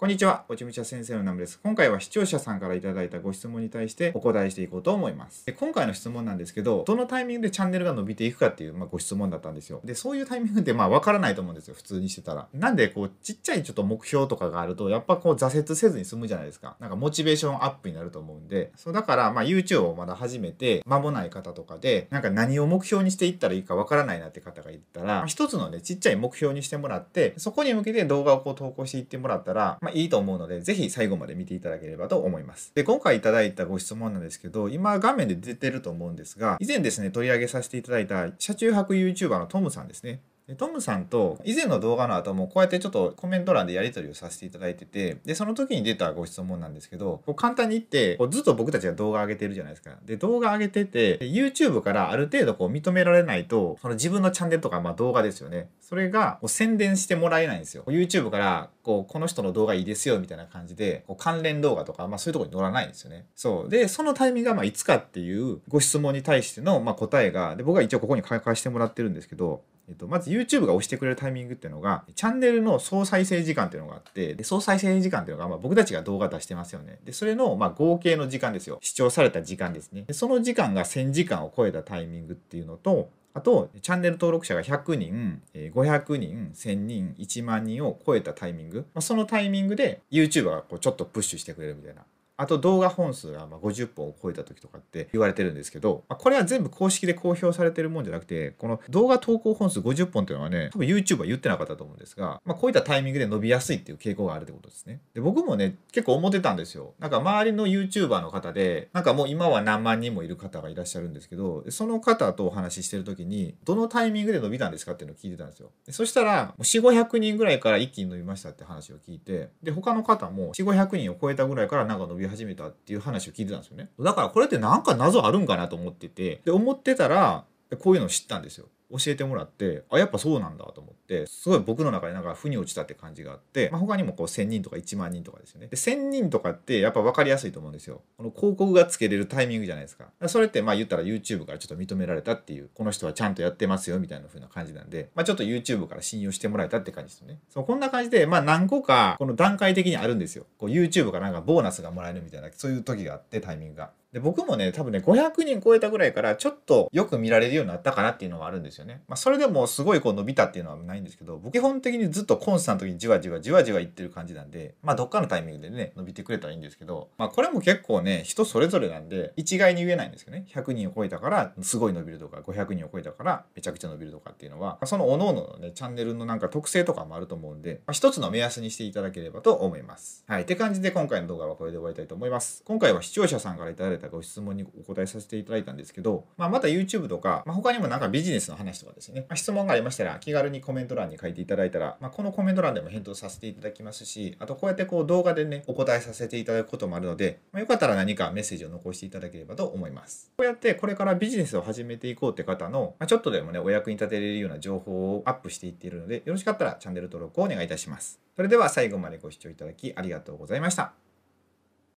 こんにちは、おちむちゃ先生のナムです。今回は視聴者さんから頂いたご質問に対してお答えしていこうと思います。で今回の質問なんですけど、どのタイミングでチャンネルが伸びていくかっていう、まあ、ご質問だったんですよ。で、そういうタイミングってまあわからないと思うんですよ、普通にしてたら。なんでこう、ちっちゃいちょっと目標とかがあると、やっぱこう挫折せずに済むじゃないですか。なんかモチベーションアップになると思うんで、そうだからまあ YouTube をまだ始めて間もない方とかで、なんか何を目標にしていったらいいかわからないなって方がいたら、まあ、一つのね、ちっちゃい目標にしてもらって、そこに向けて動画をこう投稿していってもらったら、まあいいと思うので、ぜひ最後まで見ていただければと思います。で、今回いただいたご質問なんですけど、今画面で出てると思うんですが、以前ですね、取り上げさせていただいた車中泊 YouTuber のトムさんですね。でトムさんと以前の動画の後もこうやってちょっとコメント欄でやり取りをさせていただいててでその時に出たご質問なんですけどこう簡単に言ってこうずっと僕たちが動画上げてるじゃないですか。で動画上げてて YouTube からある程度こう認められないとその自分のチャンネルとかまあ動画ですよね。それがこう宣伝してもらえないんですよ。YouTube からこうこの人の動画いいですよみたいな感じでこう関連動画とか、まあ、そういうとこに載らないんですよね。そう。でそのタイミングがまあいつかっていうご質問に対してのまあ答えがで僕は一応ここに書かせてもらってるんですけどえっと、まず YouTube が押してくれるタイミングっていうのが、チャンネルの総再生時間っていうのがあって、で、総再生時間っていうのが、まあ、僕たちが動画出してますよね。で、それの、まあ、合計の時間ですよ。視聴された時間ですね。で、その時間が1000時間を超えたタイミングっていうのと、あと、チャンネル登録者が100人、500人、1000人、1万人を超えたタイミング、まあ、そのタイミングで YouTube がこうちょっとプッシュしてくれるみたいなあと動画本数がま50本を超えた時とかって言われてるんですけど、まこれは全部公式で公表されてるもんじゃなくて、この動画投稿本数50本っていうのはね、多分 YouTube は言ってなかったと思うんですが、まあ、こういったタイミングで伸びやすいっていう傾向があるってことですね。で、僕もね、結構思ってたんですよ。なんか周りの YouTuber の方で、なんかもう今は何万人もいる方がいらっしゃるんですけど、その方とお話ししてる時に、どのタイミングで伸びたんですかっていうのを聞いてたんですよ。でそしたら、4、500人ぐらいから一気に伸びましたって話を聞いて、で、他の方も4、500人を超えたぐらいからなんか伸び始めたっていう話を聞いてたんですよね。だからこれって何か謎あるんかなと思ってて、で、思ってたら、こういうのを知ったんですよ。教えてもらってあやっぱそうなんだと思ってすごい僕の中でなんか腑に落ちたって感じがあって、まあ、他にもこう1,000人とか1万人とかですよね。で1,000人とかってやっぱ分かりやすいと思うんですよ。この広告がつけれるタイミングじゃないですか。それってまあ言ったら YouTube からちょっと認められたっていうこの人はちゃんとやってますよみたいな風な感じなんで、まあ、ちょっと YouTube から信用してもらえたって感じですよね。そうこんな感じでまあ何個かこの段階的にあるんですよ。こう YouTube からなんかボーナスがもらえるみたいなそういう時があってタイミングが。で僕もね多分ね500人超えたぐらいからちょっとよく見られるようになったかなっていうのはあるんですよ。ね。まあ、それでもすごいこう伸びたっていうのはないんですけど僕基本的にずっとコンスタントにじわじわじわじわいってる感じなんでまあどっかのタイミングでね伸びてくれたらいいんですけどまあこれも結構ね人それぞれなんで一概に言えないんですよね。100人を超えたからすごい伸びるとか500人を超えたからめちゃくちゃ伸びるとかっていうのは、その各々のねチャンネルのなんか特性とかもあると思うんで、まあ、一つの目安にしていただければと思います。はい。って感じで今回の動画はこれで終わりたいと思います。今回は視聴者さんから頂いたご質問にお答えさせていただいたんですけど、まあ、また YouTube とか、まあ、他にもなんかビジネスの話話とかですね、まあ、質問がありましたら気軽にコメント欄に書いていただいたら、まあ、このコメント欄でも返答させていただきますし、あとこうやってこう動画でね、お答えさせていただくこともあるので、まあ、よかったら何かメッセージを残していただければと思います。こうやってこれからビジネスを始めていこうって方の、まあ、ちょっとでもね、お役に立てれるような情報をアップしていっているので、よろしかったらチャンネル登録をお願いいたします。それでは最後までご視聴いただきありがとうございました。